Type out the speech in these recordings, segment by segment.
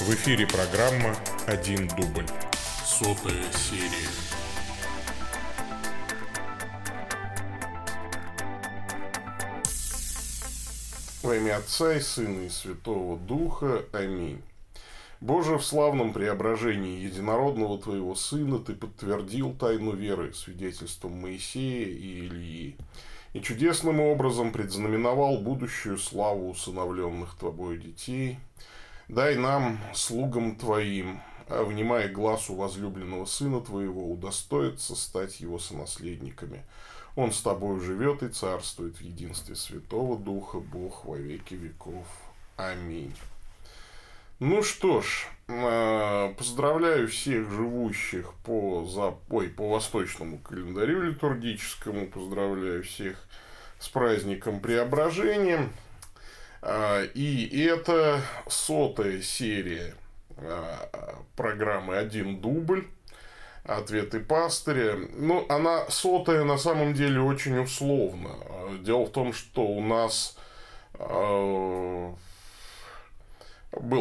В эфире программа «Один дубль». Сотая серия. Во имя Отца и Сына и Святого Духа. Аминь. Боже, в славном преображении единородного Твоего Сына Ты подтвердил тайну веры свидетельством Моисея и Илии, и чудесным образом предзнаменовал будущую славу усыновленных Тобою детей. Дай нам, слугам Твоим, а внимая глазу возлюбленного Сына Твоего, удостоиться стать Его сонаследниками. Он с Тобою живет и царствует в единстве Святого Духа, Бог во веки веков. Аминь. Ну что ж, э, поздравляю всех живущих по, за, ой, по восточному календарю литургическому, поздравляю всех с праздником Преображения. Э, и это сотая серия э, программы «Один дубль» ответы пастыря. Ну, она сотая на самом деле очень условно. Дело в том, что у нас был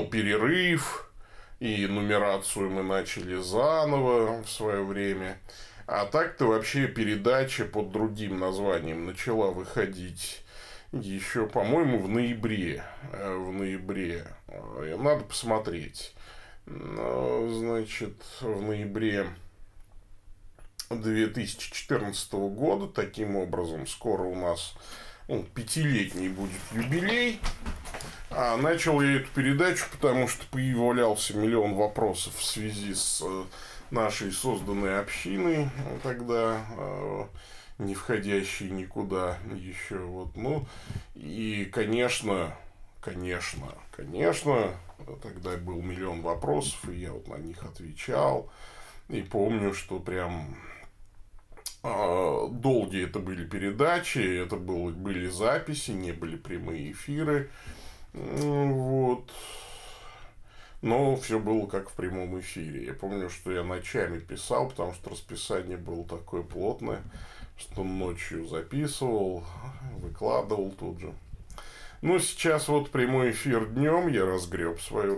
перерыв, и нумерацию мы начали заново в свое время. А так-то вообще передача под другим названием начала выходить еще, по-моему, в ноябре. Э, в ноябре. Э, надо посмотреть. Значит, в ноябре 2014 года. Таким образом, скоро у нас ну, пятилетний будет юбилей. А начал я эту передачу, потому что появлялся миллион вопросов в связи с э, нашей созданной общиной тогда, не входящей никуда еще. Вот. Ну, и, конечно, конечно, конечно, тогда был миллион вопросов, и я вот на них отвечал. И помню, что прям э, долгие это были передачи, это было, были записи, не были прямые эфиры. Вот. Но все было как в прямом эфире. Я помню, что я ночами писал, потому что расписание было такое плотное, что ночью записывал, выкладывал тут же. Ну, сейчас вот прямой эфир днем, я разгреб свое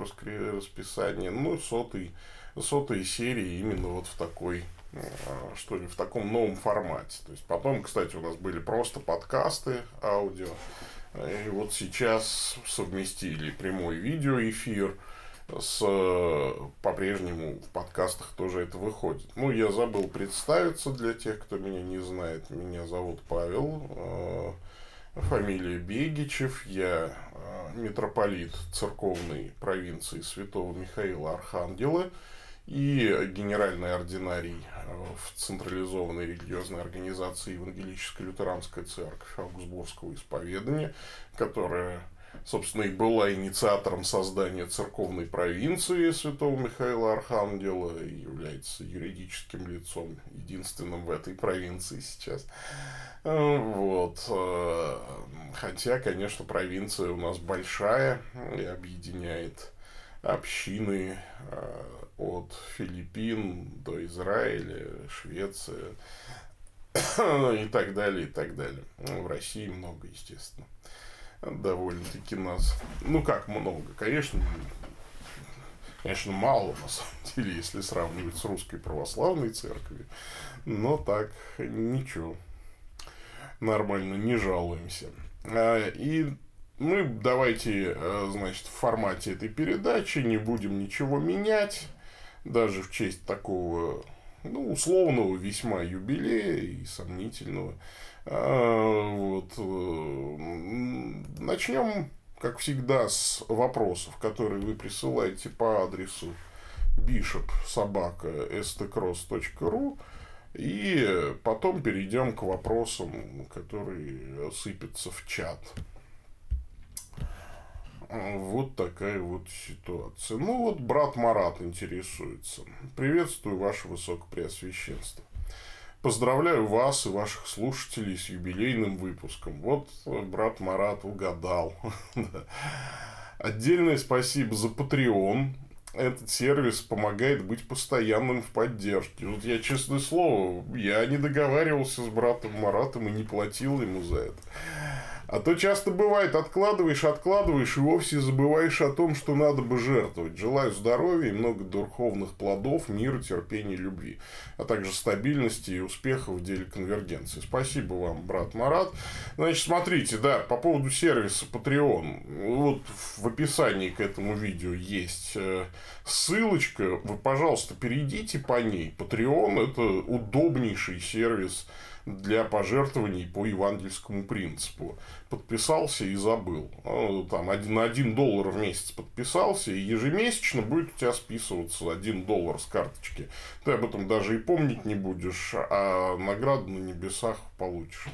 расписание. Ну, сотый, сотые серии именно вот в такой, а, что ли, в таком новом формате. То есть потом, кстати, у нас были просто подкасты аудио. И вот сейчас совместили прямой видеоэфир с по-прежнему в подкастах тоже это выходит. Ну, я забыл представиться для тех, кто меня не знает. Меня зовут Павел, э, фамилия Бегичев. Я э, митрополит церковной провинции Святого Михаила Архангела и генеральный ординарий э, в централизованной религиозной организации Евангелическая лютеранская церковь Аугсбургского исповедания, которая, собственно, и была инициатором создания церковной провинции Святого Михаила Архангела и является юридическим лицом, единственным в этой провинции сейчас. Э, вот. Э, хотя, конечно, провинция у нас большая и объединяет общины от Филиппин до Израиля, Швеция и так далее, и так далее. В России много, естественно. Довольно-таки нас... Ну, как много? Конечно, конечно, мало, на самом деле, если сравнивать с русской православной церковью. Но так, ничего. Нормально, не жалуемся. А, и мы давайте, э, значит, в формате этой передачи не будем ничего менять даже в честь такого ну, условного весьма юбилея и сомнительного. А, вот. Э, начнем, как всегда, с вопросов, которые вы присылаете по адресу bishop собака stcross.ru и потом перейдем к вопросам, которые сыпятся в чат. Вот такая вот ситуация. Ну вот брат Марат интересуется. Приветствую, ваше высокопреосвященство. Поздравляю вас и ваших слушателей с юбилейным выпуском. Вот брат Марат угадал. Отдельное спасибо за Patreon. Этот сервис помогает быть постоянным в поддержке. Вот я, честное слово, я не договаривался с братом Маратом и не платил ему за это. А то часто бывает, откладываешь, откладываешь и вовсе забываешь о том, что надо бы жертвовать. Желаю здоровья и много духовных плодов, мира, терпения, любви, а также стабильности и успехов в деле конвергенции. Спасибо вам, брат Марат. Значит, смотрите, да, по поводу сервиса Patreon. Вот в описании к этому видео есть э, ссылочка. Вы, пожалуйста, перейдите по ней. Patreon – это удобнейший сервис для пожертвований по евангельскому принципу. Подписался и забыл. Ну, там один, на 1 доллар в месяц подписался, и ежемесячно будет у тебя списываться 1 доллар с карточки. Ты об этом даже и помнить не будешь, а награду на небесах получишь.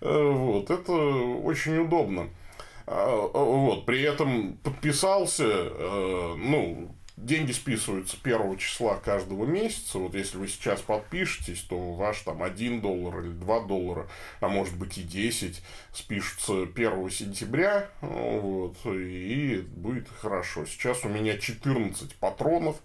Э, вот, это очень удобно. А, вот, при этом подписался, э, ну, деньги списываются первого числа каждого месяца. Вот если вы сейчас подпишетесь, то ваш там 1 доллар или 2 доллара, а может быть и 10, спишутся 1 сентября. Вот, и будет хорошо. Сейчас у меня 14 патронов.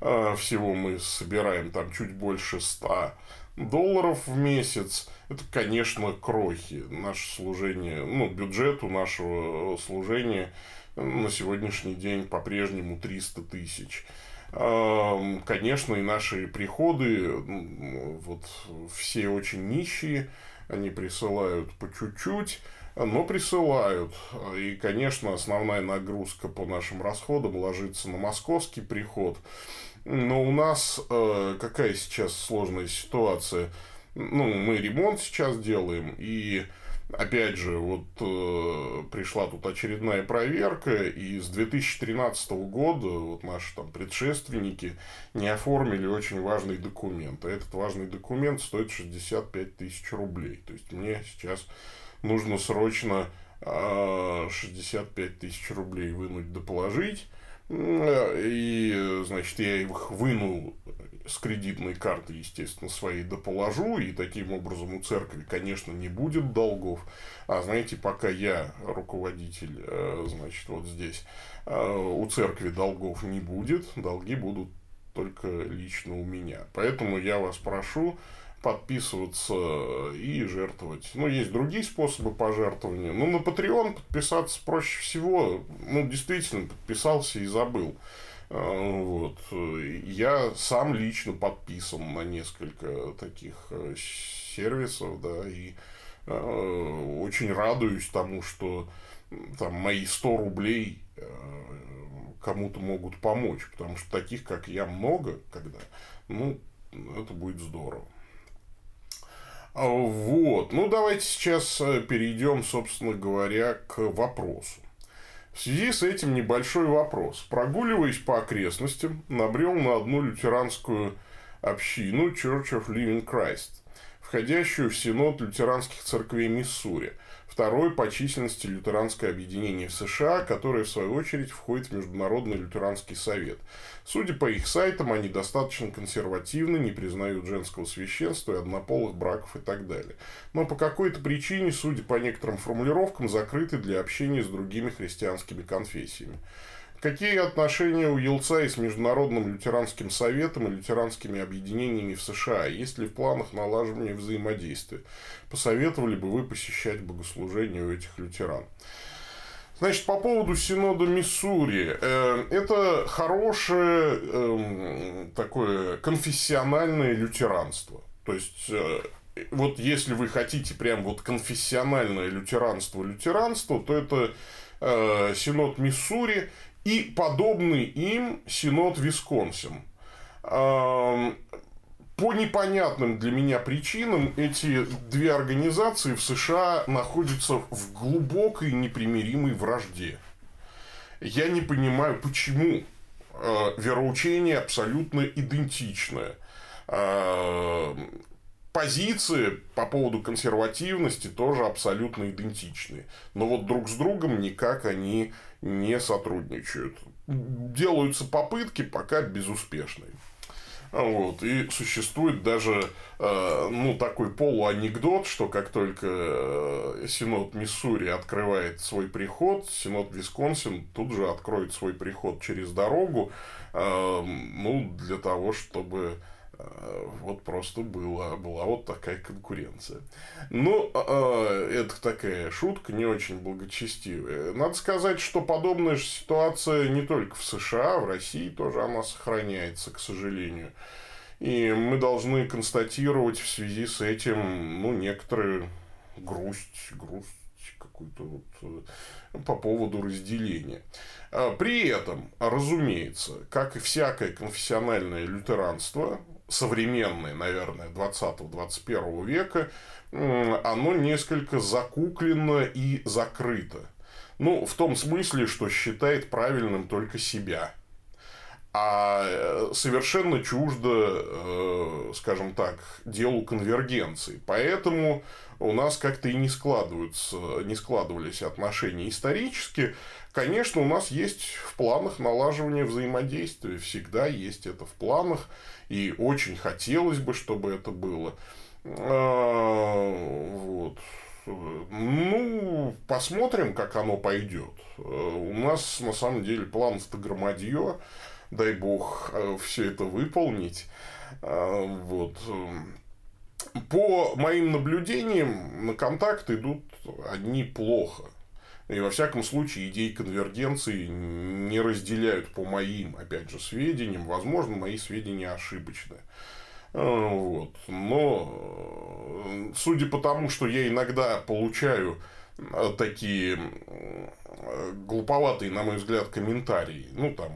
Э, всего мы собираем там чуть больше 100 долларов в месяц. Это, конечно, крохи. Наше служение, ну, бюджету нашего служения – на сегодняшний день по-прежнему 300 тысяч. Конечно, и наши приходы, вот все очень нищие, они присылают по чуть-чуть, но присылают. И, конечно, основная нагрузка по нашим расходам ложится на московский приход. Но у нас э, какая сейчас сложная ситуация? Ну, мы ремонт сейчас делаем, и Опять же, вот э, пришла тут очередная проверка, и с 2013 года вот наши там предшественники не оформили очень важный документ. А этот важный документ стоит 65 тысяч рублей. То есть мне сейчас нужно срочно э, 65 тысяч рублей вынуть доположить. И, значит, я их вынул с кредитной карты, естественно, своей доположу, и таким образом у церкви, конечно, не будет долгов. А знаете, пока я руководитель, э, значит, вот здесь, э, у церкви долгов не будет, долги будут только лично у меня. Поэтому я вас прошу подписываться и жертвовать. Ну, есть другие способы пожертвования. Ну, на Patreon подписаться проще всего. Ну, действительно, подписался и забыл. А, вот. Я сам лично подписан на несколько таких э, сервисов, да, и э, очень радуюсь тому, что там мои 100 рублей э, кому-то могут помочь, потому что таких, как я, много, когда, ну, это будет здорово. А, вот. Ну, давайте сейчас перейдем, собственно говоря, к вопросу. В связи с этим небольшой вопрос. Прогуливаясь по окрестностям, набрел на одну лютеранскую общину Church of Living Christ, входящую в Синод лютеранских церквей Миссури – второе по численности лютеранское объединение в США, которое, в свою очередь, входит в Международный лютеранский совет. Судя по их сайтам, они достаточно консервативны, не признают женского священства и однополых браков и так далее. Но по какой-то причине, судя по некоторым формулировкам, закрыты для общения с другими христианскими конфессиями. Какие отношения у Елца и с Международным лютеранским советом и лютеранскими объединениями в США? Есть ли в планах налаживания взаимодействия? Посоветовали бы вы посещать богослужения у этих лютеран? Значит, по поводу Синода Миссури. Э, это хорошее эм, такое конфессиональное лютеранство. То есть, э, вот если вы хотите прям вот конфессиональное лютеранство лютеранство, то это э, Синод Миссури и подобный им Синод Висконсин. По непонятным для меня причинам эти две организации в США находятся в глубокой непримиримой вражде. Я не понимаю, почему а, вероучение абсолютно идентичное. А, позиции по поводу консервативности тоже абсолютно идентичны. Но вот друг с другом никак они не сотрудничают. Делаются попытки, пока безуспешные. Вот. И существует даже э, ну, такой полуанекдот, что как только э, Синод Миссури открывает свой приход, Синод Висконсин тут же откроет свой приход через дорогу, э, ну, для того, чтобы Вот просто была, была вот такая конкуренция. Ну, это такая шутка, не очень благочестивая. Надо сказать, что подобная же ситуация не только в США, в России тоже она сохраняется, к сожалению. И мы должны констатировать в связи с этим, ну, некоторые грусть, грусть какую-то вот э, по поводу разделения. А при этом, разумеется, как и всякое конфессиональное лютеранство, современное, наверное, 20-21 века, оно несколько закуклено и закрыто. Ну, в том смысле, что считает правильным только себя – а э, совершенно чуждо, э, скажем так, делу конвергенции. Поэтому у нас как-то и не складываются, не складывались отношения исторически. Конечно, у нас есть в планах налаживания взаимодействия, всегда есть это в планах, и очень хотелось бы, чтобы это было. А, вот. Ну, посмотрим, как оно пойдет. Э, у нас, на самом деле, план-то громадье дай бог, э, все это выполнить. А, вот. По моим наблюдениям, на контакт идут одни плохо. И во всяком случае идеи конвергенции не разделяют по моим, опять же, сведениям. Возможно, мои сведения ошибочны. А, вот. Но э, судя по тому, что я иногда получаю э, такие глуповатые, на мой взгляд, комментарии, ну, там,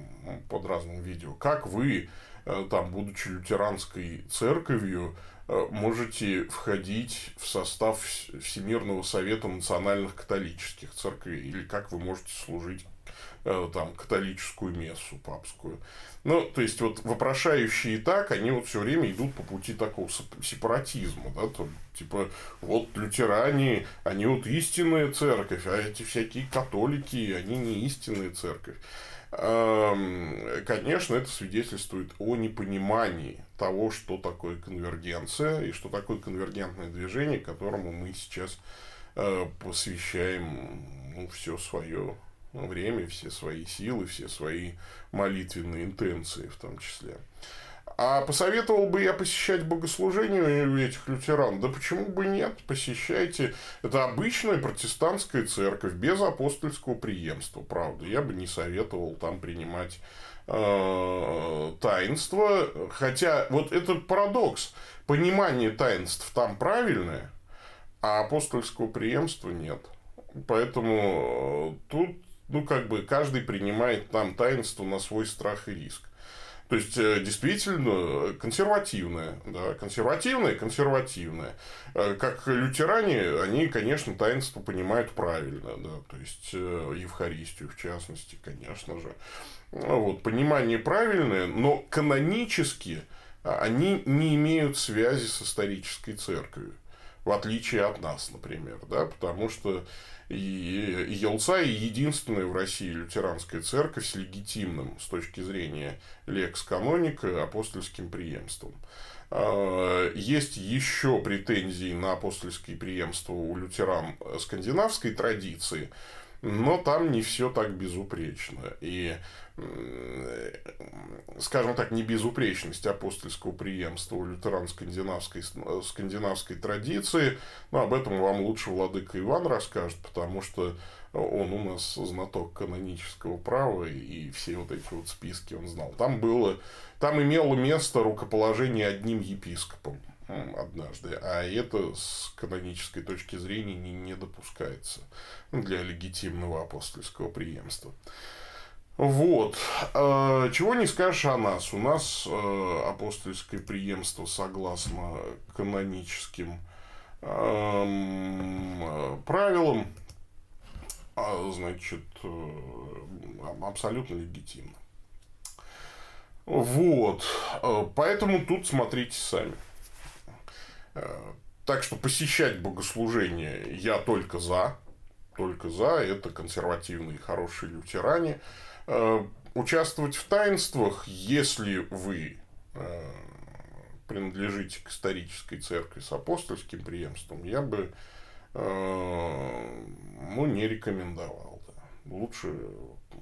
под разным видео, как вы, э, там, будучи лютеранской церковью, э, можете входить в состав Всемирного Совета Национальных Католических Церквей, или как вы можете служить э, там католическую мессу папскую. Ну, то есть, вот вопрошающие так, они вот все время идут по пути такого сепаратизма, да, то, типа, вот лютеране, они вот истинная церковь, а эти всякие католики, они не истинная церковь. Конечно, это свидетельствует о непонимании того, что такое конвергенция и что такое конвергентное движение, которому мы сейчас э, посвящаем ну, все свое время, все свои силы, все свои молитвенные интенции в том числе. А посоветовал бы я посещать богослужение у этих лютеран? Да почему бы нет? Посещайте. Это обычная протестантская церковь, без апостольского преемства, правда. Я бы не советовал там принимать э, таинство. Хотя, вот этот парадокс. Понимание таинств там правильное, а апостольского преемства нет. Поэтому э, тут, ну, как бы, каждый принимает там таинство на свой страх и риск. То есть, э, действительно, консервативная. Да, консервативная, консервативная. Э, как лютеране, они, конечно, таинство понимают правильно. Да, то есть, э, Евхаристию, в частности, конечно же. Вот, понимание правильное, но канонически они не имеют связи с исторической церковью. В отличие от нас, например. Да, потому что и Елца единственная в России лютеранская церковь с легитимным с точки зрения лекс каноника апостольским преемством. А, есть еще претензии на апостольское преемство у лютеран скандинавской традиции, но там не все так безупречно. И скажем так, не безупречность апостольского преемства у лютеран-скандинавской скандинавской традиции. Но об этом вам лучше владыка Иван расскажет, потому что он у нас знаток канонического права, и все вот эти вот списки он знал. Там было, там имело место рукоположение одним епископом однажды, а это с канонической точки зрения не, не допускается для легитимного апостольского преемства. Вот. Э, чего не скажешь о нас. У нас э, апостольское преемство согласно каноническим эм, правилам, а, значит, э, абсолютно легитимно. Вот. Поэтому тут смотрите сами. Так что посещать богослужение я только за. Только за. Это консервативные хорошие лютеране. Э, участвовать в таинствах, если вы э, принадлежите к исторической церкви с апостольским преемством, я бы э, ну, не рекомендовал. Лучше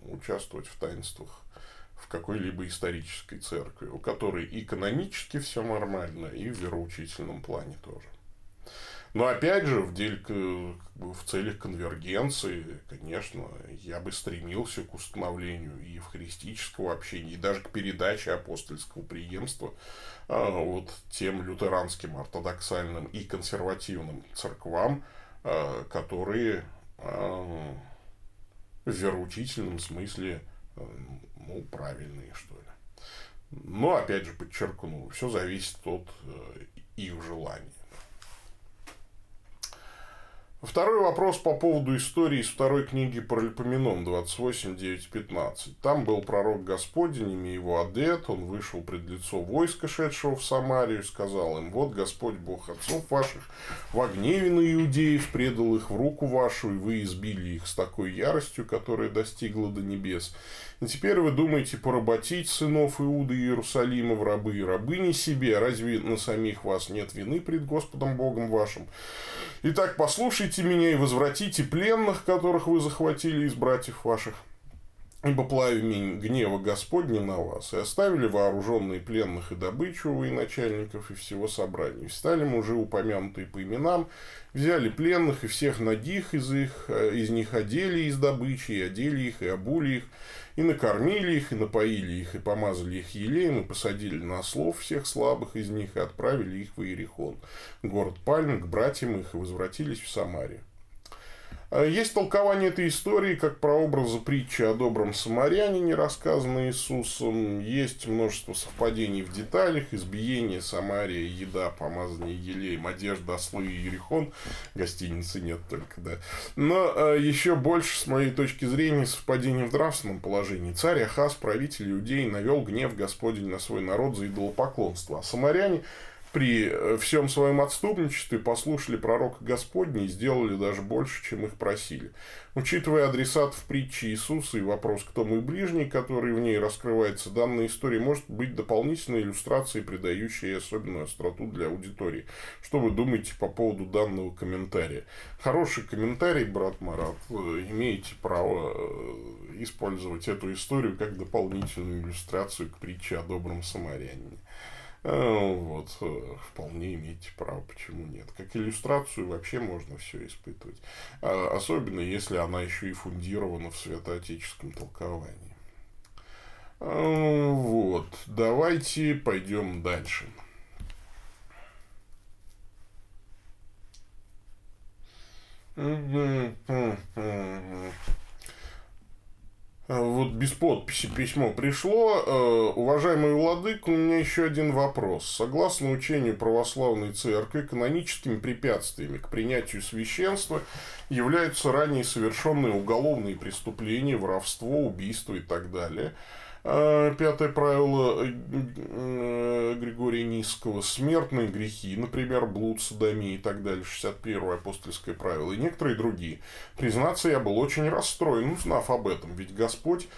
участвовать в таинствах в какой-либо исторической церкви, у которой и канонически все нормально, и в вероучительном плане тоже. Но опять же, в, дель, в целях конвергенции, конечно, я бы стремился к установлению и евхаристического общения, и даже к передаче апостольского преемства а, вот тем лютеранским, ортодоксальным и консервативным церквам, а, которые а, в вероучительном смысле ну, правильные, что ли. Но, опять же, подчеркну, все зависит от э, их желания. Второй вопрос по поводу истории из второй книги Паралипоменон 28.9.15. Там был пророк Господень, имя его Адет, он вышел пред лицо войска, шедшего в Самарию, сказал им, вот Господь Бог отцов ваших, в гневе на иудеев предал их в руку вашу, и вы избили их с такой яростью, которая достигла до небес. И теперь вы думаете поработить сынов Иуды и Иерусалима в рабы и рабыни себе, разве на самих вас нет вины пред Господом Богом вашим? Итак, послушайте меня и возвратите пленных, которых вы захватили из братьев ваших. Ибо пламень гнева Господня на вас, и оставили вооруженные пленных и добычу военачальников и всего собрания. Стали мужи, упомянутые по именам, взяли пленных и всех ногих из, их, э, из них одели из добычи, и одели их, и обули их, и накормили их, и напоили их, и помазали их елеем, и посадили на слов всех слабых из них, и отправили их в Иерихон, город Пальм, к братьям их, и возвратились в Самарию. А есть толкование этой истории как про образы притчи о добром самарянине, рассказанной Иисусом. Есть множество совпадений в деталях. Избиение, Самария, еда, помазание елеем, одежда, ослы и ерехон. Гостиницы нет только, да. Но э, еще больше, с моей точки зрения, совпадений в нравственном положении. Царь Ахаз, правитель Иудеи, навел гнев Господень на свой народ за идолопоклонство. А самаряне при э, всем своем отступничестве послушали пророка Господня и сделали даже больше, чем их просили. Учитывая адресат в притче Иисуса и вопрос «Кто мой ближний?», который в ней раскрывается, данная история может быть дополнительной иллюстрацией, придающей особенную остроту для аудитории. Что вы думаете по поводу данного комментария? Хороший комментарий, брат Марат. Имеете право э, использовать эту историю как дополнительную иллюстрацию к притче о добром самарянине. А, вот, э, вполне имеете право, почему нет. Как иллюстрацию вообще можно все испытывать. А, особенно, если она еще и фундирована в святоотеческом толковании. А, вот, давайте пойдем дальше. Mm-hmm. А, вот без подписи письмо пришло. Э, уважаемый владык, у меня еще один вопрос. Согласно учению православной церкви, каноническими препятствиями к принятию священства являются ранее совершенные уголовные преступления, воровство, убийство и так далее – пятое правило э, э, Григория Низкого. Смертные грехи, например, блуд, садомия и так далее. 61 апостольское правило. И некоторые другие. Признаться, я был очень расстроен, узнав об этом. Ведь Господь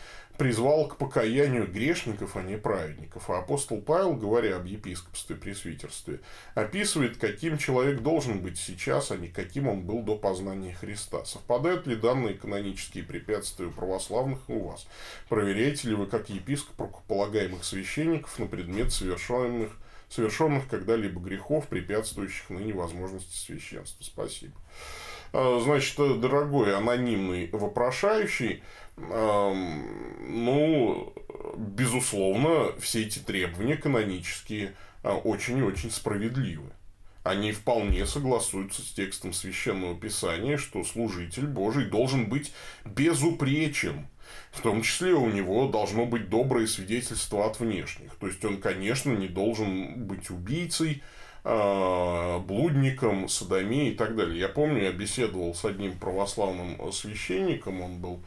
призвал к покаянию грешников, а не праведников. А апостол Павел, говоря об епископстве и пресвитерстве, описывает, каким человек должен быть сейчас, а не каким он был до познания Христа. Совпадают ли данные канонические препятствия у православных у вас? Проверяете ли вы, как епископ, рукополагаемых священников на предмет совершенных совершенных когда-либо грехов, препятствующих ныне возможности священства. Спасибо. А, значит, дорогой анонимный вопрошающий, ну, безусловно, все эти требования канонические а, очень и очень справедливы. Они вполне согласуются с текстом Священного Писания, что служитель Божий должен быть безупречен. В том числе у него должно быть доброе свидетельство от внешних. То есть он, конечно, не должен быть убийцей, а, блудником, садомией и так далее. Я помню, я беседовал с одним православным священником, он был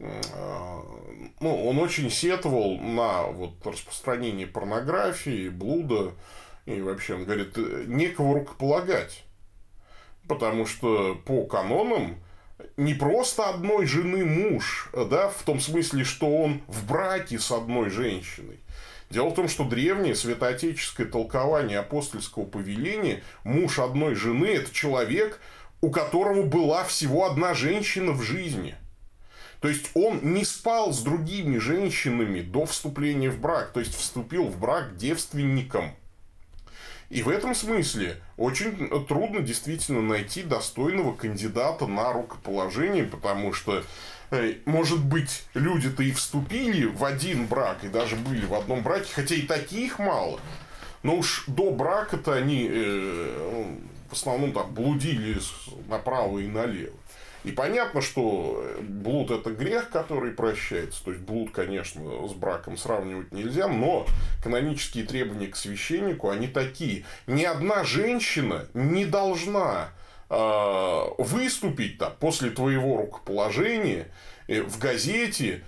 ну, он очень сетовал на вот распространение порнографии, блуда, и вообще он говорит, некого рукополагать, потому что по канонам не просто одной жены муж, да, в том смысле, что он в браке с одной женщиной. Дело в том, что древнее святоотеческое толкование апостольского повеления муж одной жены – это человек, у которого была всего одна женщина в жизни – То есть он не спал с другими женщинами до вступления в брак, то есть вступил в брак девственником. И в этом смысле очень трудно действительно найти достойного кандидата на рукоположение, потому что, э, может быть, люди-то и вступили в один брак, и даже были в одном браке, хотя и таких мало. Но уж до брака-то они э, в основном так блудили направо и налево. И понятно, что блуд это грех, который прощается. То есть блуд, конечно, с браком сравнивать нельзя, но канонические требования к священнику, они такие. Ни одна женщина не должна э, выступить там, после твоего рукоположения э, в газете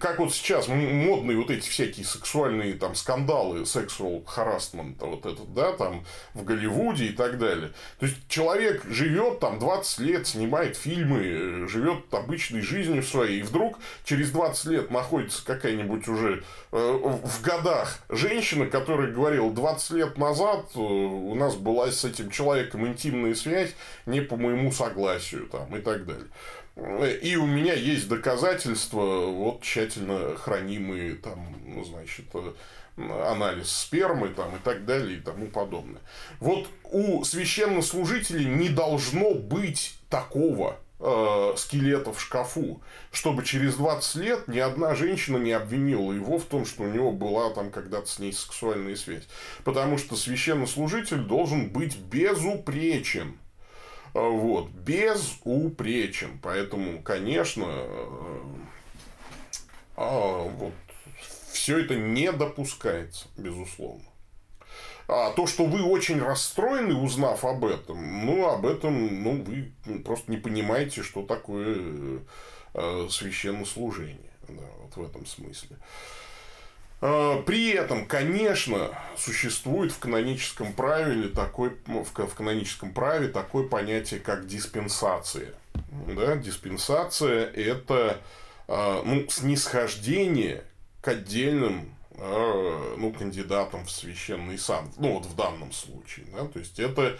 как вот сейчас модные вот эти всякие сексуальные там скандалы, sexual harassment, вот этот, да, там в Голливуде и так далее. То есть человек живет там 20 лет, снимает фильмы, э, живет обычной жизнью своей, и вдруг через 20 лет находится какая-нибудь уже э, в годах женщина, которая говорила, 20 лет назад у нас была с этим человеком интимная связь не по моему согласию там и так далее. И у меня есть доказательства, вот тщательно хранимые там, ну, значит, анализ спермы там, и так далее и тому подобное. Вот у священнослужителей не должно быть такого э, скелета в шкафу, чтобы через 20 лет ни одна женщина не обвинила его в том, что у него была там когда-то с ней сексуальная связь. Потому что священнослужитель должен быть безупречен. А, вот, безупречен. Поэтому, конечно, э, а, вот, все это не допускается, безусловно. А то, что вы очень расстроены, узнав об этом, ну, об этом, ну, вы просто не понимаете, что такое э, священнослужение. Да, вот в этом смысле. А, при этом, конечно, существует в каноническом праве такой, в каноническом праве такое понятие, как диспенсация. Да? Диспенсация – это а, ну, снисхождение к отдельным а, ну, кандидатам в священный сан. Ну, вот в данном случае. Да? То есть, это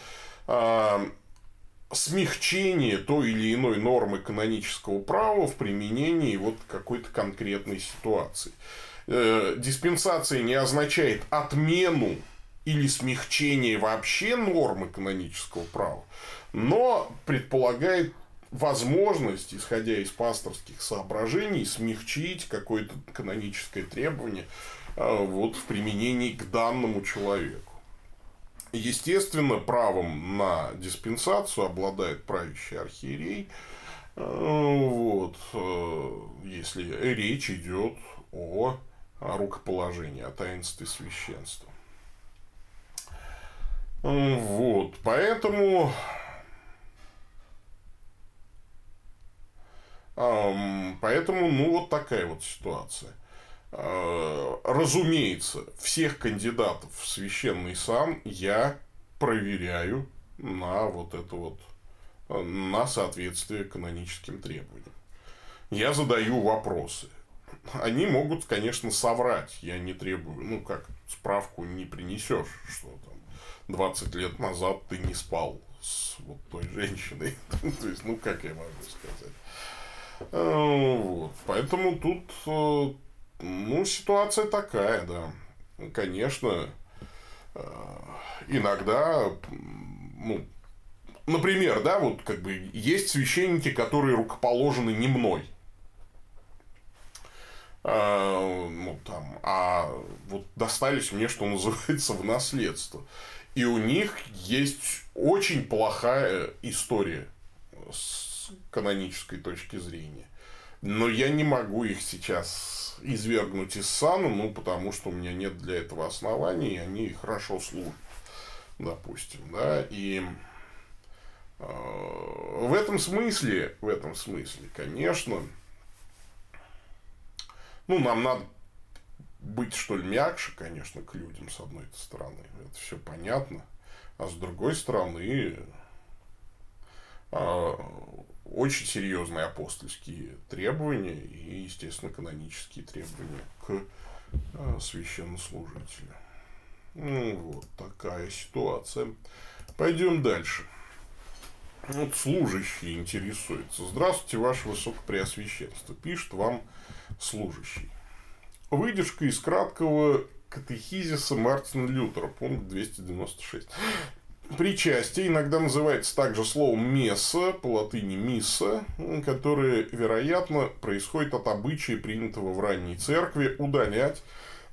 смягчение той или иной нормы канонического права в применении вот какой-то конкретной ситуации э, диспенсация не означает отмену или смягчение вообще нормы канонического права, но предполагает возможность, исходя из пасторских соображений, смягчить какое-то каноническое требование э, вот, в применении к данному человеку. Естественно, правом на диспенсацию обладает правящий архиерей, э, вот, э, если речь идет о рукоположения, о таинстве священства. Вот, поэтому Поэтому, ну, вот такая вот ситуация. А, разумеется, всех кандидатов в священный сан я проверяю на вот это вот, на соответствие каноническим требованиям. Я задаю вопросы они могут, конечно, соврать. Я не требую, ну как, справку не принесешь, что там 20 лет назад ты не спал с вот той женщиной. То есть, ну как я могу сказать. А, вот. Поэтому тут, э, ну, ситуация такая, да. Конечно, э, иногда, ну, например, да, вот как бы есть священники, которые рукоположены не мной. А, ну, там, а вот достались мне, что называется, в наследство. И у них есть очень плохая история с канонической точки зрения. Но я не могу их сейчас извергнуть из сана, ну, потому что у меня нет для этого оснований, и они хорошо служат, допустим, да, и э, в этом смысле, в этом смысле, конечно, ну, нам надо быть, что ли, мягче, конечно, к людям, с одной стороны. Это все понятно. А с другой стороны, а, очень серьезные апостольские требования и, естественно, канонические требования к а, священнослужителю. Ну, вот такая ситуация. Пойдем дальше. Вот служащий интересуется. Здравствуйте, ваше высокопреосвященство. Пишет вам служащий. Выдержка из краткого катехизиса Мартина Лютера, пункт 296. Причастие иногда называется также словом «месса», по латыни «мисса», которое, вероятно, происходит от обычая, принятого в ранней церкви, удалять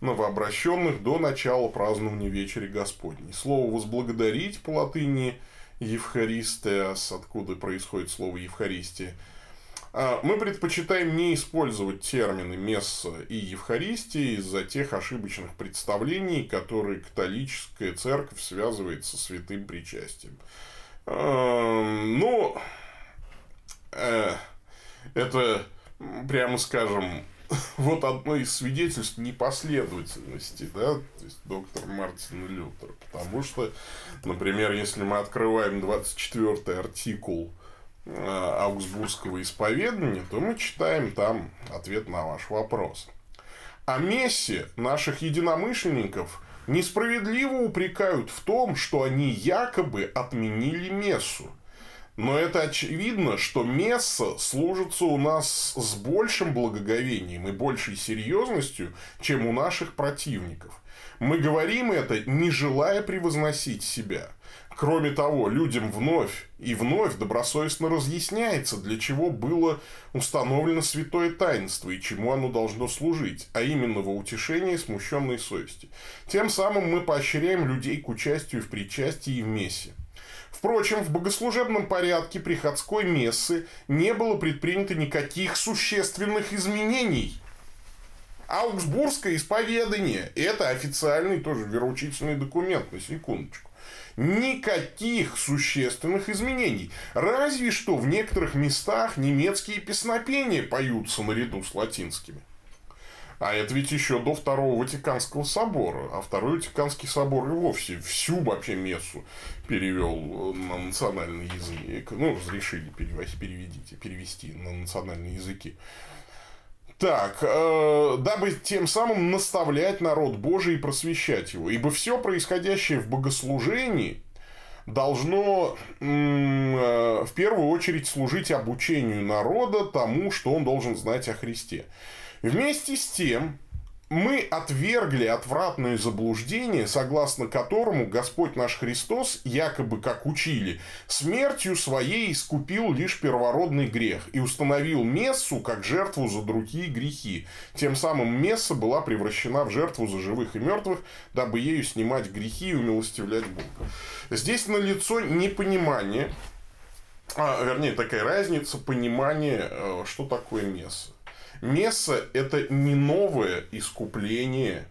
новообращенных до начала празднования Вечери Господней. Слово «возблагодарить» по латыни «евхаристеас», откуда происходит слово «евхаристия», мы предпочитаем не использовать термины «месса» и «евхаристия» из-за тех ошибочных представлений, которые католическая церковь связывает со святым причастием. А, ну, э, это, прямо скажем, вот одно из свидетельств непоследовательности, да, то есть доктор Мартин Лютер. Потому что, например, если мы открываем 24 артикул Аугсбургского исповедания, то мы читаем там ответ на ваш вопрос. О Мессе наших единомышленников несправедливо упрекают в том, что они якобы отменили Мессу. Но это очевидно, что Месса служится у нас с большим благоговением и большей серьезностью, чем у наших противников. Мы говорим это, не желая превозносить себя – Кроме того, людям вновь и вновь добросовестно разъясняется, для чего было установлено святое таинство и чему оно должно служить, а именно во утешении смущенной совести. Тем самым мы поощряем людей к участию в причастии и в мессе. Впрочем, в богослужебном порядке приходской мессы не было предпринято никаких существенных изменений. Аугсбургское исповедание – это официальный тоже вероучительный документ, на секундочку никаких существенных изменений. Разве что в некоторых местах немецкие песнопения поются наряду с латинскими. А это ведь еще до Второго Ватиканского собора. А Второй Ватиканский собор и вовсе всю вообще мессу перевел на национальный язык. Ну, разрешили перевести, перевести на национальные языки. Так, э, дабы тем самым наставлять народ Божий и просвещать его. Ибо все происходящее в богослужении должно э, в первую очередь служить обучению народа тому, что он должен знать о Христе. Вместе с тем, мы отвергли отвратное заблуждение, согласно которому Господь наш Христос, якобы как учили, смертью своей искупил лишь первородный грех и установил Мессу как жертву за другие грехи. Тем самым Месса была превращена в жертву за живых и мертвых, дабы ею снимать грехи и умилостивлять Бога. Здесь налицо непонимание, а, вернее, такая разница понимания, э, что такое Месса. Месса – это не новое искупление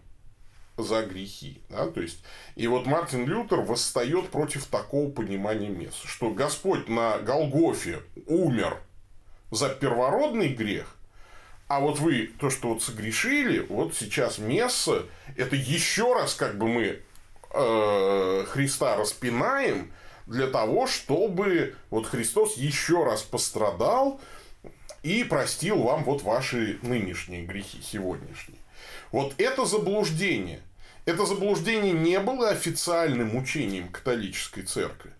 за грехи. Да? То есть, и вот Мартин Лютер восстает против такого понимания месса, что Господь на Голгофе умер за первородный грех, а вот вы то, что вот согрешили, вот сейчас месса, это еще раз как бы мы э, Христа распинаем для того, чтобы вот Христос еще раз пострадал, и простил вам вот ваши нынешние грехи, сегодняшние. Вот это заблуждение. Это заблуждение не было официальным учением католической церкви.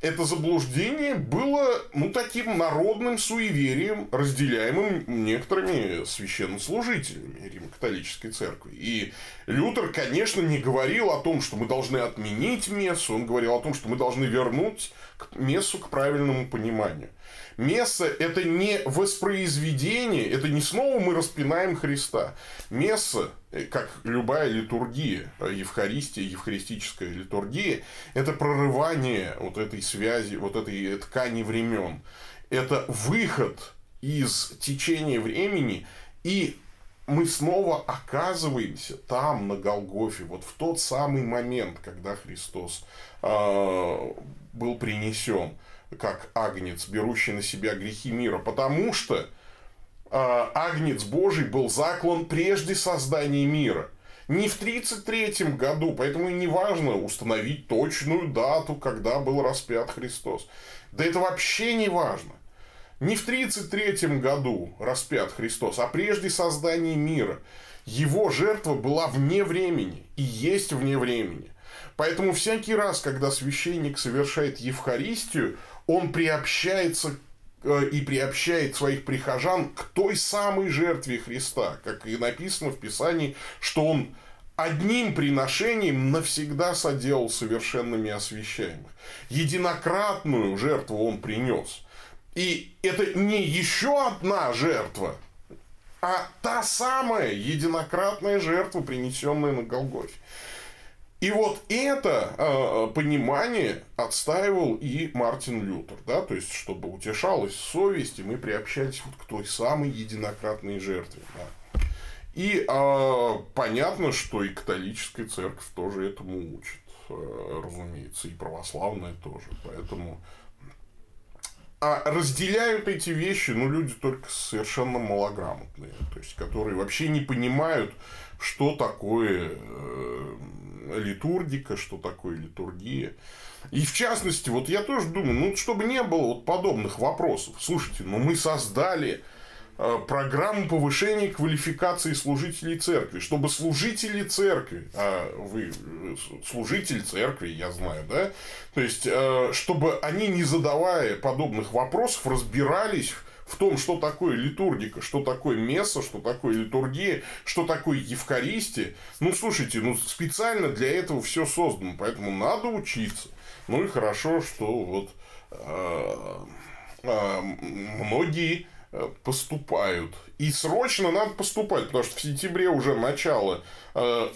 Это заблуждение было, ну, таким народным суеверием, разделяемым некоторыми священнослужителями Римо-католической церкви. И Лютер, конечно, не говорил о том, что мы должны отменить мессу, он говорил о том, что мы должны вернуть мессу к правильному пониманию. Месса – это не воспроизведение, это не снова мы распинаем Христа. Месса, э, как любая литургия, э, Евхаристия, евхаристическая литургия, это прорывание вот этой связи, вот этой ткани времен. Это выход из течения времени и мы снова оказываемся там, на Голгофе, вот в тот самый момент, когда Христос э, был принесен как агнец, берущий на себя грехи мира, потому что э, агнец Божий был заклан прежде создания мира. Не в 1933 году, поэтому и не важно установить точную дату, когда был распят Христос. Да это вообще не важно. Не в 1933 году распят Христос, а прежде создания мира. Его жертва была вне времени и есть вне времени. Поэтому всякий раз, когда священник совершает Евхаристию, он приобщается э, и приобщает своих прихожан к той самой жертве Христа, как и написано в Писании, что он одним приношением навсегда соделал совершенными освящаемых. Единократную жертву он принес. И это не еще одна жертва, а та самая единократная жертва, принесенная на Голгофе. И вот это э, понимание отстаивал и Мартин Лютер, да, то есть, чтобы утешалась совесть, и мы приобщались вот к той самой единократной жертве. Да. И э, понятно, что и католическая церковь тоже этому учит, э, разумеется, и православная тоже. Поэтому а разделяют эти вещи, ну, люди только совершенно малограмотные, то есть, которые вообще не понимают, что такое э, литургика, что такое литургия. И в частности, вот я тоже думаю, ну, чтобы не было вот подобных вопросов. Слушайте, ну мы создали программу повышения квалификации служителей церкви, чтобы служители церкви, а вы служитель церкви, я знаю, да, то есть, э, чтобы они, не задавая подобных вопросов, разбирались в том, что такое литургика, что такое месса, что такое литургия, что такое Евхаристия. Ну, слушайте, ну, специально для этого все создано, поэтому надо учиться. Ну, и хорошо, что вот э, э, многие Э, поступают. И срочно надо поступать, потому что в сентябре уже начало э,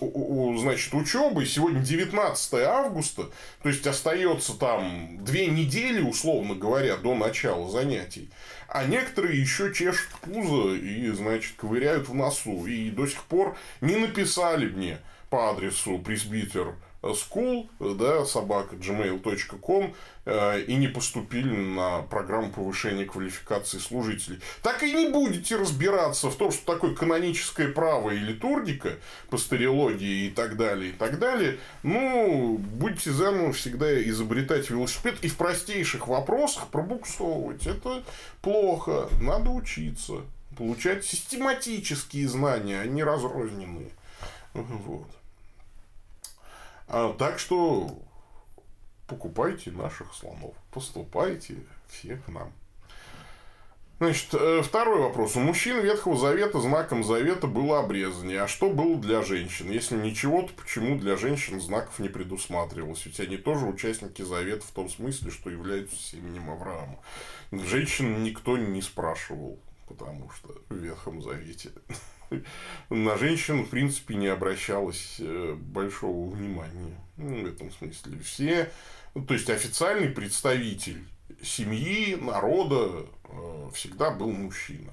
значит, учебы, сегодня 19 августа, то есть остается там две недели, условно говоря, до начала занятий. А некоторые еще чешут пузо и, значит, ковыряют в носу. И до сих пор не написали мне по адресу пресбитер school, да, собака gmail.com э, и не поступили на программу повышения квалификации служителей. Так и не будете разбираться в том, что такое каноническое право и литургика, пастериология и так далее, и так далее. Ну, будете заново всегда изобретать велосипед и в простейших вопросах пробуксовывать. Это плохо. Надо учиться. Получать систематические знания, а не разрозненные. Вот. А, так что покупайте наших слонов, поступайте все к нам. Значит, э, второй вопрос. У мужчин Ветхого Завета знаком Завета было обрезание. А что было для женщин? Если ничего, то почему для женщин знаков не предусматривалось? Ведь они тоже участники Завета в том смысле, что являются семенем Авраама. Женщин никто не спрашивал, потому что в Ветхом Завете на женщин, в принципе, не обращалось э, большого внимания. Ну, в этом смысле. Все, ну, то есть, официальный представитель семьи, народа э, всегда был мужчина.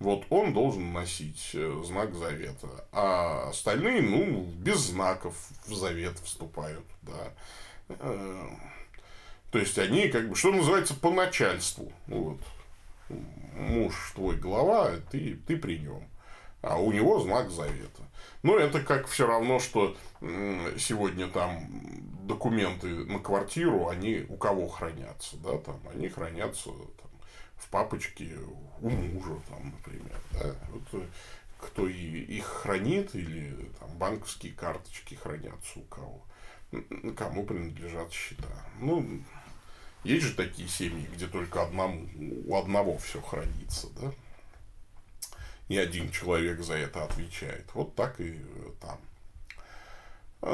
Вот он должен носить э, знак завета. А остальные, ну, без знаков в завет вступают, да. То есть, они, как бы, что называется, по начальству. Вот. Муж твой глава, ты, ты при нем а у него знак завета. Ну, это как все равно, что сегодня там документы на квартиру, они у кого хранятся, да, там, они хранятся там, в папочке у мужа, там, например, да, вот э, кто и их хранит, или там банковские карточки хранятся у кого, кому принадлежат счета. Ну, есть же такие семьи, где только одному, у одного все хранится, да и один человек за это отвечает. Вот так и там.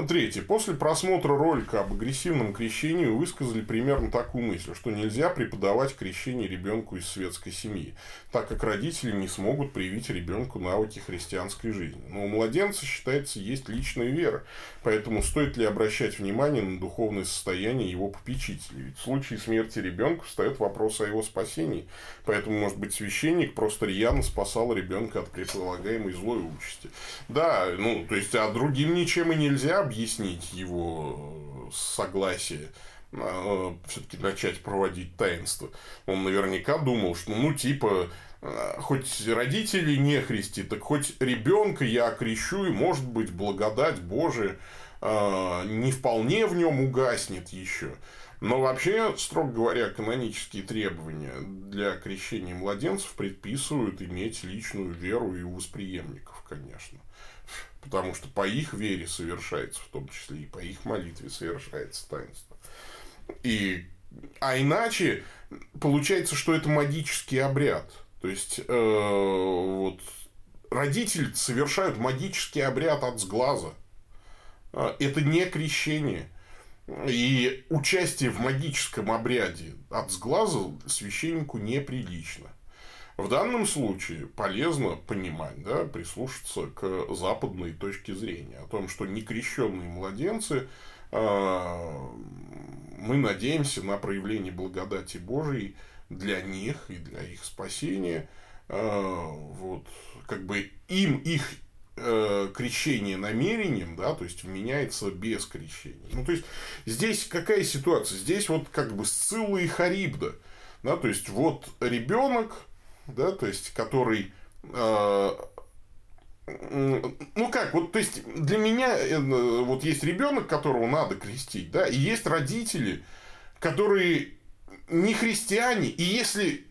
Третье. После просмотра ролика об агрессивном крещении высказали примерно такую мысль, что нельзя преподавать крещение ребенку из светской семьи, так как родители не смогут привить ребенку навыки христианской жизни. Но у младенца, считается, есть личная вера, поэтому стоит ли обращать внимание на духовное состояние его попечителей? Ведь в случае смерти ребенка встает вопрос о его спасении, поэтому, может быть, священник просто рьяно спасал ребенка от предполагаемой злой участи. Да, ну, то есть, а другим ничем и нельзя объяснить его э, согласие э, все-таки начать проводить таинство. Он наверняка думал, что ну типа э, хоть родители не христи, так хоть ребенка я окрещу, и может быть благодать Божия не вполне в нем угаснет еще. Но вообще, строго говоря, канонические требования для крещения младенцев предписывают иметь личную веру и у восприемников, конечно. Потому что по их вере совершается, в том числе и по их молитве совершается таинство. И а иначе получается, что это магический обряд. То есть, э, вот, родители совершают магический обряд от сглаза. А, это не крещение. И участие в магическом обряде от сглаза священнику неприлично. В данном случае полезно понимать, да, прислушаться к западной точке зрения о том, что некрещенные младенцы э, мы надеемся на проявление благодати Божией для них и для их спасения. Э, вот, как бы им их э, крещение намерением, да, то есть вменяется без крещения. Ну, то есть, здесь какая ситуация? Здесь вот как бы Сцилла и Харибда, да, то есть, вот ребенок, да, то есть, который э, ну как, вот, то есть, для меня э, вот есть ребенок, которого надо крестить, да, и есть родители, которые не христиане, и если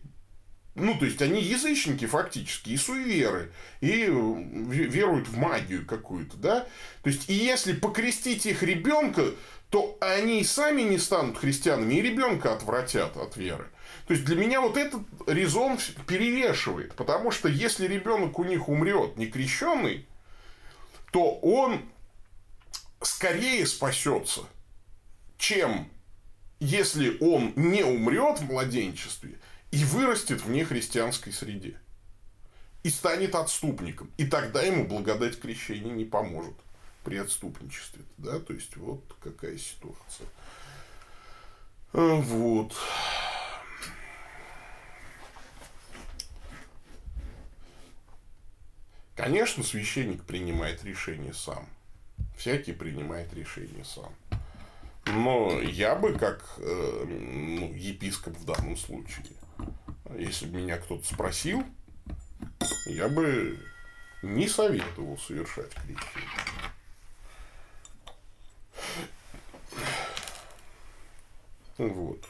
ну, то есть, они язычники фактически, и суеверы, и веруют в магию какую-то, да? То есть, и если покрестить их ребенка, то они и сами не станут христианами, и ребенка отвратят от веры. То есть, для меня вот этот резон перевешивает, потому что если ребенок у них умрет некрещенный, то он скорее спасется, чем если он не умрет в младенчестве – и вырастет в нехристианской среде. И станет отступником. И тогда ему благодать крещения не поможет при отступничестве. Да? То есть, вот какая ситуация. А, вот. Конечно, священник принимает решение сам. Всякий принимает решение сам. Но я бы, как э, ну, епископ в данном случае, если бы меня кто-то спросил, я бы не советовал совершать крещение. Вот.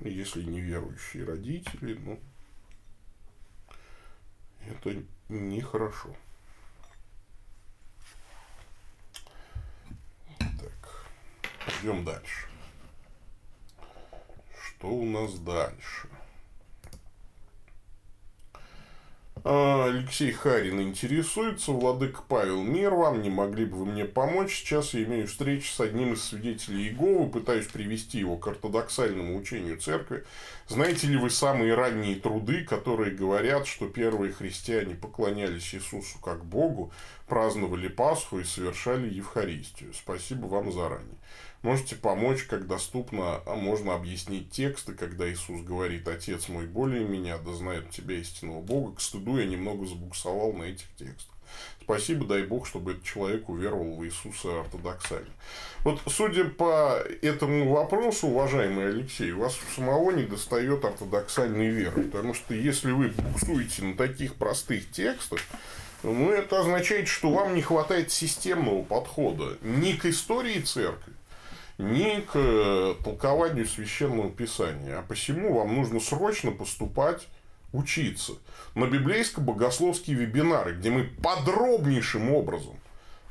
Если неверующие родители, ну, это нехорошо. Так, пойдем дальше. Что у нас дальше? А, Алексей Харин интересуется. Владык Павел, мир вам. Не могли бы вы мне помочь? Сейчас я имею встречу с одним из свидетелей Иеговы. Пытаюсь привести его к ортодоксальному учению церкви. Знаете ли вы самые ранние труды, которые говорят, что первые христиане поклонялись Иисусу как Богу, праздновали Пасху и совершали Евхаристию? Спасибо вам заранее. Можете помочь, как доступно, а можно объяснить тексты, когда Иисус говорит «Отец мой более меня, да знает тебя истинного Бога». К стыду я немного забуксовал на этих текстах. Спасибо, дай Бог, чтобы этот человек уверовал в Иисуса ортодоксально. Вот, судя по этому вопросу, уважаемый Алексей, у вас самого не достает ортодоксальной веры. Потому что если вы буксуете на таких простых текстах, ну, это означает, что вам не хватает системного подхода ни к истории церкви, ни к э, толкованию священного писания. А посему вам нужно срочно поступать учиться на библейско-богословские вебинары, где мы подробнейшим образом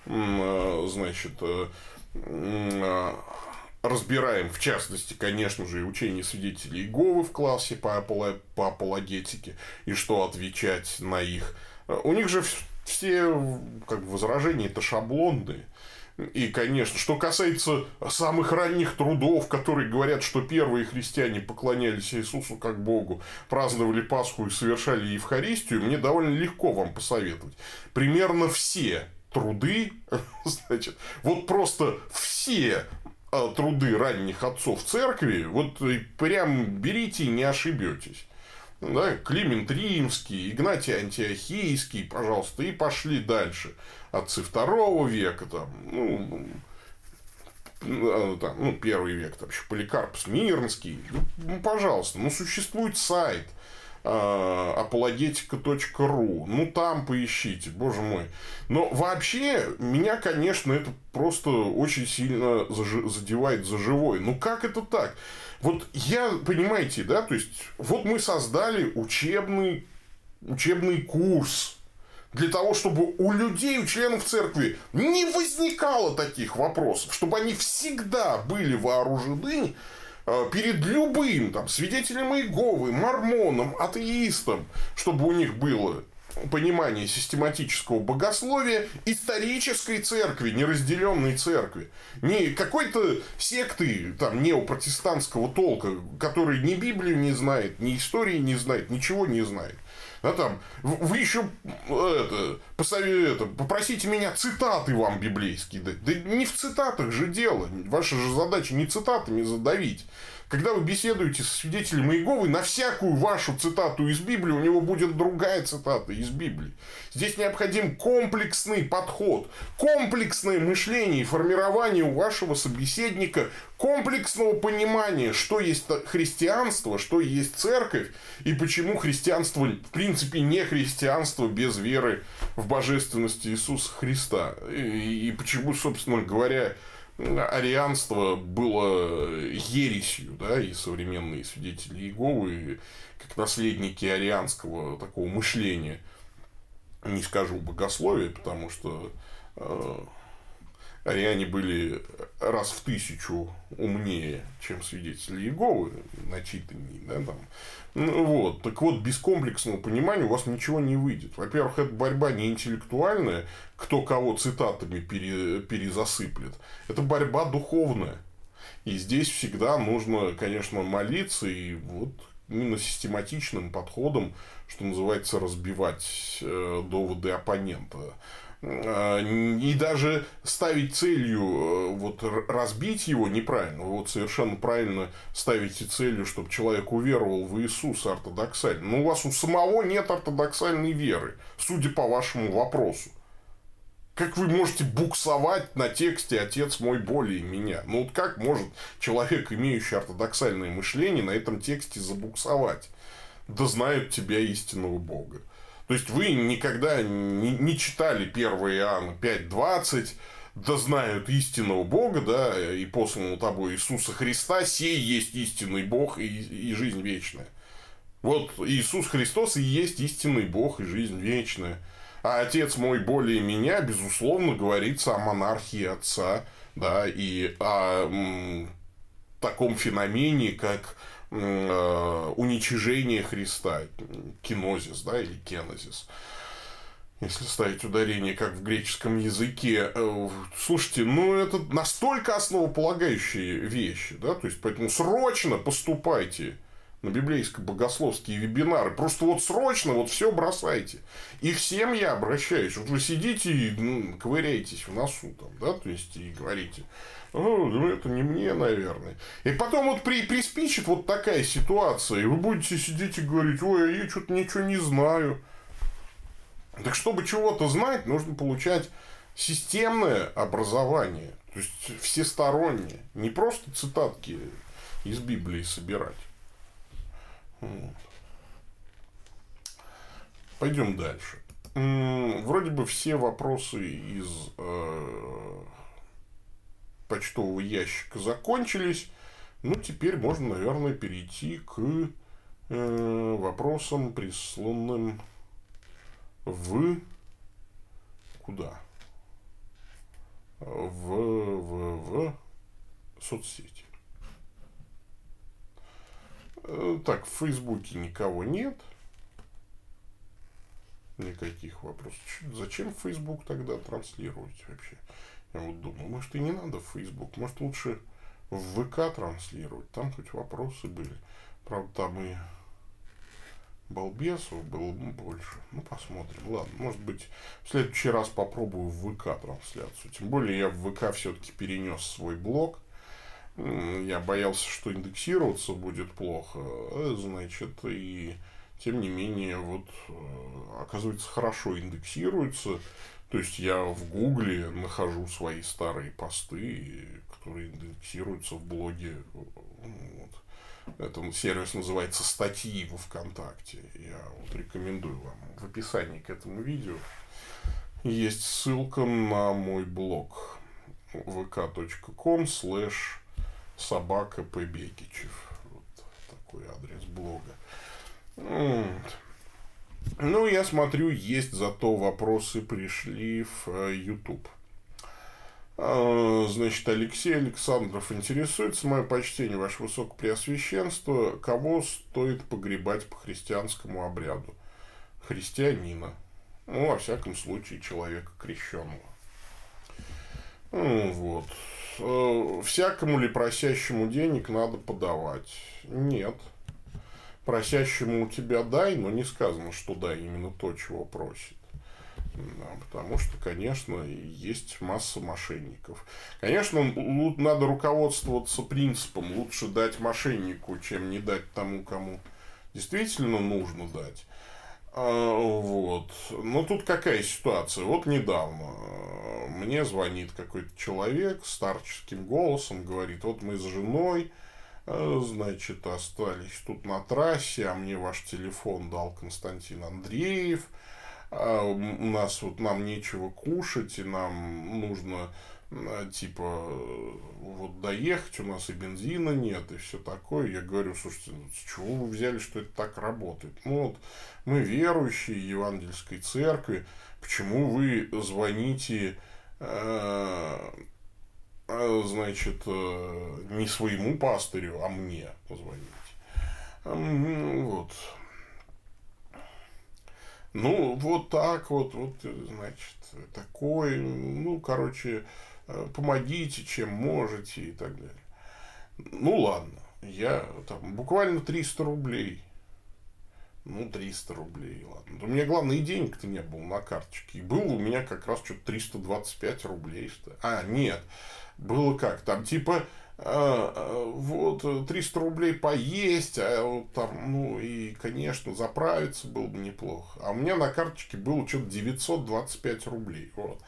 э, значит, э, разбираем, в частности, конечно же, и учение свидетелей Иеговы в классе по, по апологетике, и что отвечать на их. У них же все как бы, возражения это шаблонные. И, конечно, что касается самых ранних трудов, которые говорят, что первые христиане поклонялись Иисусу как Богу, праздновали Пасху и совершали Евхаристию, мне довольно легко вам посоветовать. Примерно все труды, значит, вот просто все а, труды ранних отцов церкви, вот прям берите и не ошибетесь. Да, Климент Римский, Игнатий Антиохийский, пожалуйста, и пошли дальше отцы второго века, там, ну, ну, там, ну, первый век, там еще Поликарп Смирнский, ну, пожалуйста, ну, существует сайт апологетика.ру, ну, там поищите, боже мой. Но вообще, меня, конечно, это просто очень сильно задевает за живой. Ну, как это так? Вот я, понимаете, да, то есть, вот мы создали учебный, учебный курс, для того, чтобы у людей, у членов церкви не возникало таких вопросов, чтобы они всегда были вооружены э, перед любым там, свидетелем Иеговы, мормоном, атеистом, чтобы у них было понимание систематического богословия исторической церкви, неразделенной церкви. Не какой-то секты там неопротестантского толка, который ни Библию не знает, ни истории не знает, ничего не знает. Да, там, вы еще это, посове, это, попросите меня цитаты вам библейские дать. Да не в цитатах же дело. Ваша же задача не цитатами задавить. Когда вы беседуете с свидетелем Иеговы, на всякую вашу цитату из Библии у него будет другая цитата из Библии. Здесь необходим комплексный подход, комплексное мышление и формирование у вашего собеседника комплексного понимания, что есть христианство, что есть церковь, и почему христианство, в принципе, не христианство без веры в божественность Иисуса Христа. И, и почему, собственно говоря, арианство было ересью, да, и современные свидетели Иеговы, как наследники арианского такого мышления, не скажу богословия, потому что э, ариане были раз в тысячу умнее, чем свидетели Иеговы, начитаннее, да, там. Ну, вот. Так вот, без комплексного понимания у вас ничего не выйдет. Во-первых, это борьба не интеллектуальная, кто кого цитатами пере, перезасыплет. Это борьба духовная. И здесь всегда нужно, конечно, молиться и вот именно систематичным подходом, что называется, разбивать э, доводы оппонента. А, и даже ставить целью э, вот разбить его неправильно. Вот совершенно правильно ставите целью, чтобы человек уверовал в Иисуса ортодоксально. Но у вас у самого нет ортодоксальной веры, судя по вашему вопросу. Как вы можете буксовать на тексте «Отец мой более меня»? Ну, вот как может человек, имеющий ортодоксальное мышление, на этом тексте забуксовать? Да знают тебя истинного Бога. То есть вы никогда не, не читали 1 Иоанна 5.20, да знают истинного Бога, да, и посланного тобой Иисуса Христа, сей есть истинный Бог и, и жизнь вечная. Вот Иисус Христос и есть истинный Бог и жизнь вечная. А Отец мой более меня, безусловно, говорится о монархии Отца, да, и о м, таком феномене, как уничижение Христа, кинозис, да, или кенозис. Если ставить ударение, как в греческом языке. Э, слушайте, ну это настолько основополагающие вещи, да, то есть поэтому срочно поступайте на библейско-богословские вебинары. Просто вот срочно вот все бросайте. И всем я обращаюсь. Вот вы сидите и ну, ковыряетесь в носу там, да, то есть и говорите, ну, это не мне, наверное. И потом вот при, приспичит вот такая ситуация, и вы будете сидеть и говорить, ой, а я что-то ничего не знаю. Так чтобы чего-то знать, нужно получать системное образование, то есть всестороннее, не просто цитатки из Библии собирать. Пойдем дальше. Вроде бы все вопросы из э, почтового ящика закончились. Ну, теперь можно, наверное, перейти к э, вопросам, присланным в... Куда? В, в, в соцсети. Э, так, в Фейсбуке никого нет. Никаких вопросов. Зачем Facebook тогда транслировать вообще? Я вот думаю, может и не надо в Facebook, может лучше в ВК транслировать, там хоть вопросы были. Правда, там и балбесов было больше. Ну, посмотрим. Ладно, может быть, в следующий раз попробую в ВК трансляцию. Тем более, я в ВК все-таки перенес свой блог. Я боялся, что индексироваться будет плохо. Э, значит, и тем не менее, вот, э, оказывается, хорошо индексируется. То есть я в Гугле нахожу свои старые посты, которые индексируются в блоге. Вот. Этот сервис называется статьи во ВКонтакте. Я вот рекомендую вам в описании к этому видео. Есть ссылка на мой блог vk.com slash собака Побегичев. Вот такой адрес блога. Ну, я смотрю, есть зато вопросы пришли в э, YouTube. А, значит, Алексей Александров интересуется, мое почтение, ваше высокопреосвященство, кого стоит погребать по христианскому обряду? Христианина. Ну, во всяком случае, человека крещенного. Ну, вот. Э, всякому ли просящему денег надо подавать? Нет. Просящему у тебя дай, но не сказано, что дай именно то, чего просит. Да, потому что, конечно, есть масса мошенников. Конечно, надо руководствоваться принципом лучше дать мошеннику, чем не дать тому, кому действительно нужно дать. А, вот. Но тут какая ситуация? Вот недавно э, мне звонит какой-то человек старческим голосом, говорит, вот мы с женой, э, значит, остались тут на трассе, а мне ваш телефон дал Константин Андреев – а у нас вот нам нечего кушать, и нам нужно типа вот доехать, у нас и бензина нет, и все такое. Я говорю, слушайте, ну, с чего вы взяли, что это так работает? Ну вот мы верующие Евангельской церкви, почему вы звоните э, э значит, э, не своему пастырю, а мне позвоните. Вот. Ну, вот так вот, вот, значит, такой, ну, короче, э, помогите, чем можете и так далее. Ну, ладно, я там буквально 300 рублей. Ну, 300 рублей, ладно. У меня, главное, и денег-то не было на карточке. И было у меня как раз что-то 325 рублей, что А, нет, было как, там типа а, а, вот 300 рублей поесть, а вот там, ну и, конечно, заправиться было бы неплохо. А у меня на карточке было что-то 925 рублей. Вот.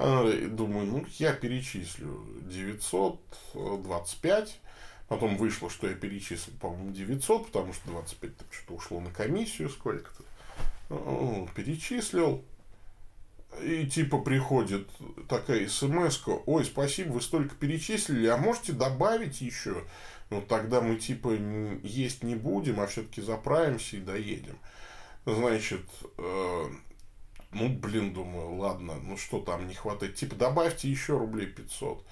А, думаю, ну, я перечислю 925. Потом вышло, что я перечислил, по-моему, 900, потому что 25 что-то ушло на комиссию сколько-то. Перечислил. И типа приходит такая смс ой, спасибо, вы столько перечислили, а можете добавить еще? Ну, тогда мы типа есть не будем, а все-таки заправимся и доедем. Значит, э, ну, блин, думаю, ладно, ну что там не хватает? Типа, добавьте еще рублей 500.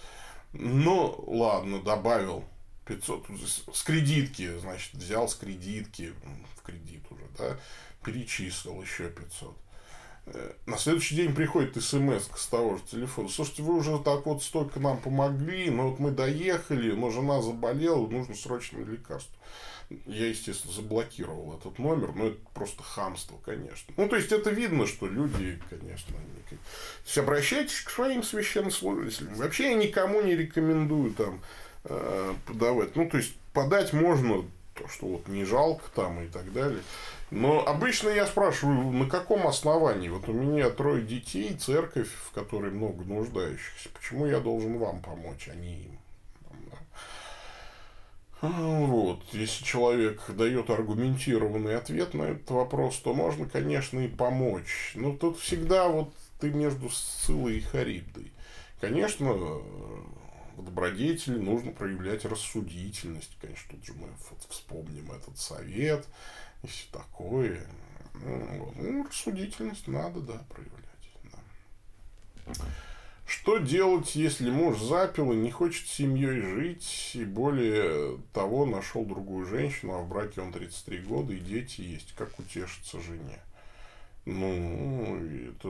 Ну, ладно, добавил 500. С кредитки, значит, взял с кредитки, в кредит уже, да, перечислил еще 500. Э, на следующий день приходит смс с того же телефона. Слушайте, вы уже так вот столько нам помогли, но вот мы доехали, но жена заболела, нужно срочное лекарство. Я, естественно, заблокировал этот номер, но это просто хамство, конечно. Ну, то есть, это видно, что люди, конечно, не... То есть, обращайтесь к своим священнослужителям. Вообще, я никому не рекомендую там э, подавать. Ну, то есть, подать можно то, что вот не жалко там и так далее. Но обычно я спрашиваю, на каком основании? Вот у меня трое детей, церковь, в которой много нуждающихся. Почему я должен вам помочь, а не им? Вот. Если человек дает аргументированный ответ на этот вопрос, то можно, конечно, и помочь. Но тут всегда вот ты между Сцилой и Харибдой. Конечно, добродетели нужно проявлять рассудительность. Конечно, тут же мы вспомним этот совет и все такое. Ну, ну, рассудительность надо, да, проявлять. Да. Что делать, если муж запил и не хочет с семьей жить, и более того, нашел другую женщину, а в браке он 33 года, и дети есть. Как утешиться жене? Ну, это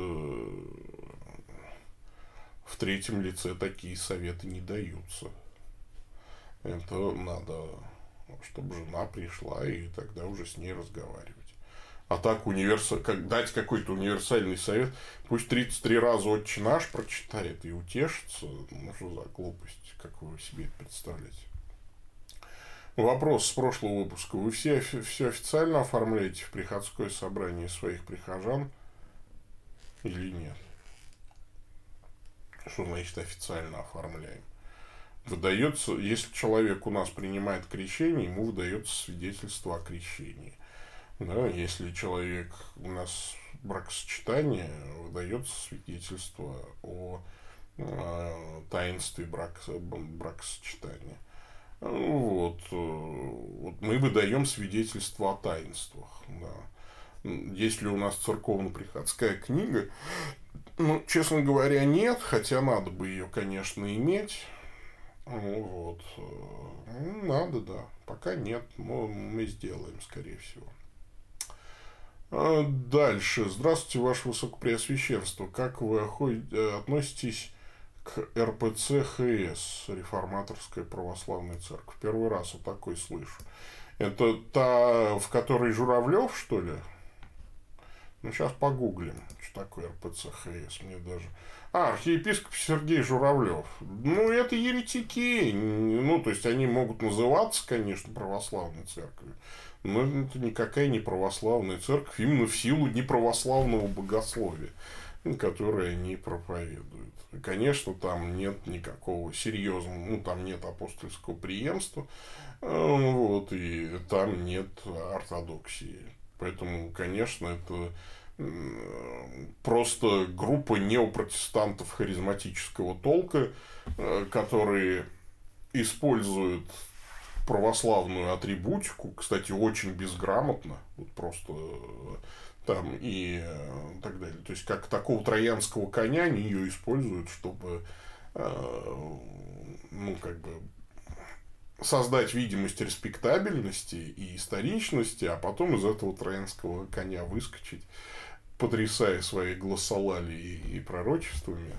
в третьем лице такие советы не даются. Это надо чтобы жена пришла и тогда уже с ней разговаривать. А так универса... как дать какой-то универсальный совет, пусть 33 раза отче наш прочитает и утешится, ну что за глупость, как вы себе это представляете. Вопрос с прошлого выпуска. Вы все, все официально оформляете в приходское собрание своих прихожан или нет? Что значит официально оформляем? выдается, если человек у нас принимает крещение, ему выдается свидетельство о крещении. Да, если человек у нас бракосочетание, выдается свидетельство о э, таинстве брак, бракосочетания. Вот, э, вот мы выдаем свидетельство о таинствах. Да. Если у нас церковно-приходская книга, Ну, честно говоря, нет, хотя надо бы ее, конечно, иметь. Ну, вот. Ну, надо, да. Пока нет, но мы сделаем, скорее всего. А дальше. Здравствуйте, Ваше Высокопреосвященство. Как вы э, относитесь к РПЦ ХС, Реформаторская Православная Церковь? Первый раз вот такой слышу. Это та, в которой Журавлев, что ли? Ну, сейчас погуглим, что такое РПЦ ХС. Мне даже... А, архиепископ Сергей Журавлев. Ну, это еретики. Ну, то есть, они могут называться, конечно, православной церковью. Но это никакая не православная церковь, именно в силу неправославного богословия, которое они проповедуют. Конечно, там нет никакого серьезного, ну, там нет апостольского преемства, э, вот, и там нет ортодоксии. Поэтому, конечно, это просто группа неопротестантов харизматического толка, э, которые используют православную атрибутику, кстати, очень безграмотно, вот просто э, там и э, так далее. То есть, как такого троянского коня они ее используют, чтобы ну, как бы создать видимость респектабельности и историчности, а потом из этого троянского коня выскочить потрясая своей глоссолалией и пророчествами,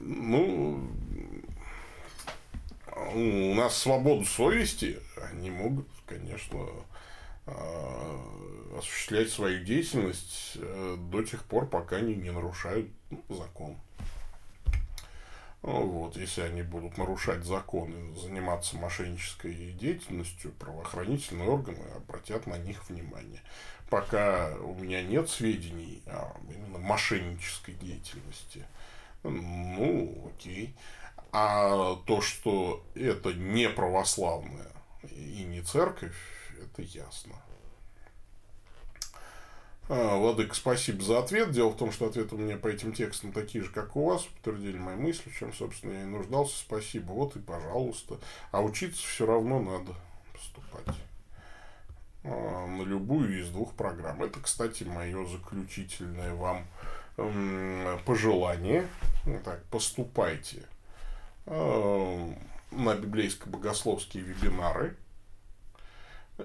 ну, у нас свободу совести, они могут, конечно, осуществлять свою деятельность э, до тех пор, пока они не нарушают закон. Вот, если они будут нарушать закон и заниматься мошеннической деятельностью, правоохранительные органы обратят на них внимание пока у меня нет сведений о именно мошеннической деятельности. Ну, окей. А то, что это не православная и не церковь, это ясно. А, Владыка, спасибо за ответ. Дело в том, что ответы у меня по этим текстам такие же, как у вас, подтвердили мои мысли, в чем, собственно, я и нуждался. Спасибо. Вот и пожалуйста. А учиться все равно надо поступать. А, на любую из двух программ. Это, кстати, мое заключительное вам пожелание. Так, поступайте а, на библейско-богословские вебинары.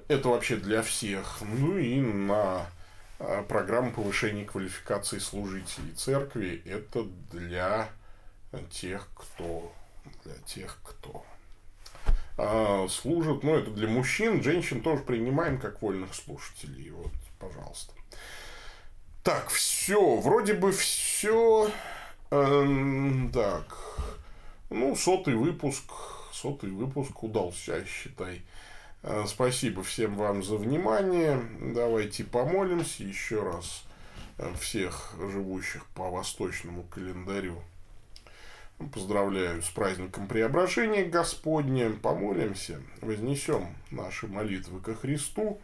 Это вообще для всех. Ну и на а, программу повышения квалификации служителей церкви. Это для тех, кто для тех, кто а, служат, ну, это для мужчин, женщин тоже принимаем как вольных слушателей. Вот, пожалуйста. Так, все, вроде бы все. Эм, так, ну, сотый выпуск, сотый выпуск удался, считай. Э, спасибо всем вам за внимание. Давайте помолимся еще раз э, всех живущих по восточному календарю Поздравляю с праздником Преображения Господня. Помолимся, вознесем наши молитвы ко Христу,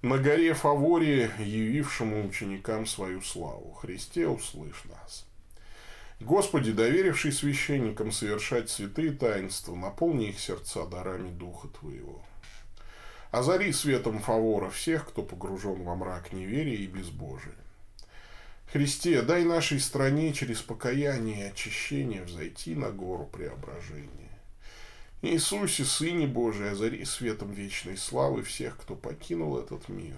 на горе Фаворе, явившему ученикам свою славу. Христе, услышь нас. Господи, доверивший священникам совершать святые таинства, наполни их сердца дарами Духа Твоего. Озари светом фавора всех, кто погружен во мрак неверия и безбожия. Христе, дай нашей стране через покаяние и очищение взойти на гору преображения. Иисусе, Сыне Божий, озари светом вечной славы всех, кто покинул этот мир.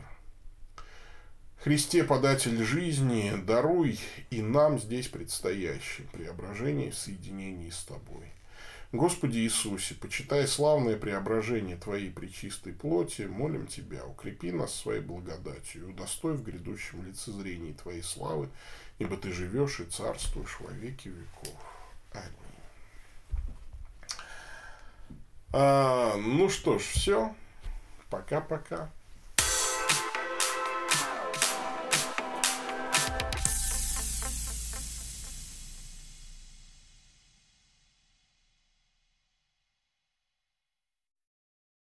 Христе, податель жизни, даруй и нам здесь предстоящее преображение в соединении с Тобой. Господи Иисусе, почитай славное преображение Твоей пречистой плоти, молим Тебя, укрепи нас своей благодатью, удостой в грядущем лицезрении Твоей славы, ибо Ты живешь и царствуешь во веки веков. Аминь. А, ну что ж, все. Пока-пока.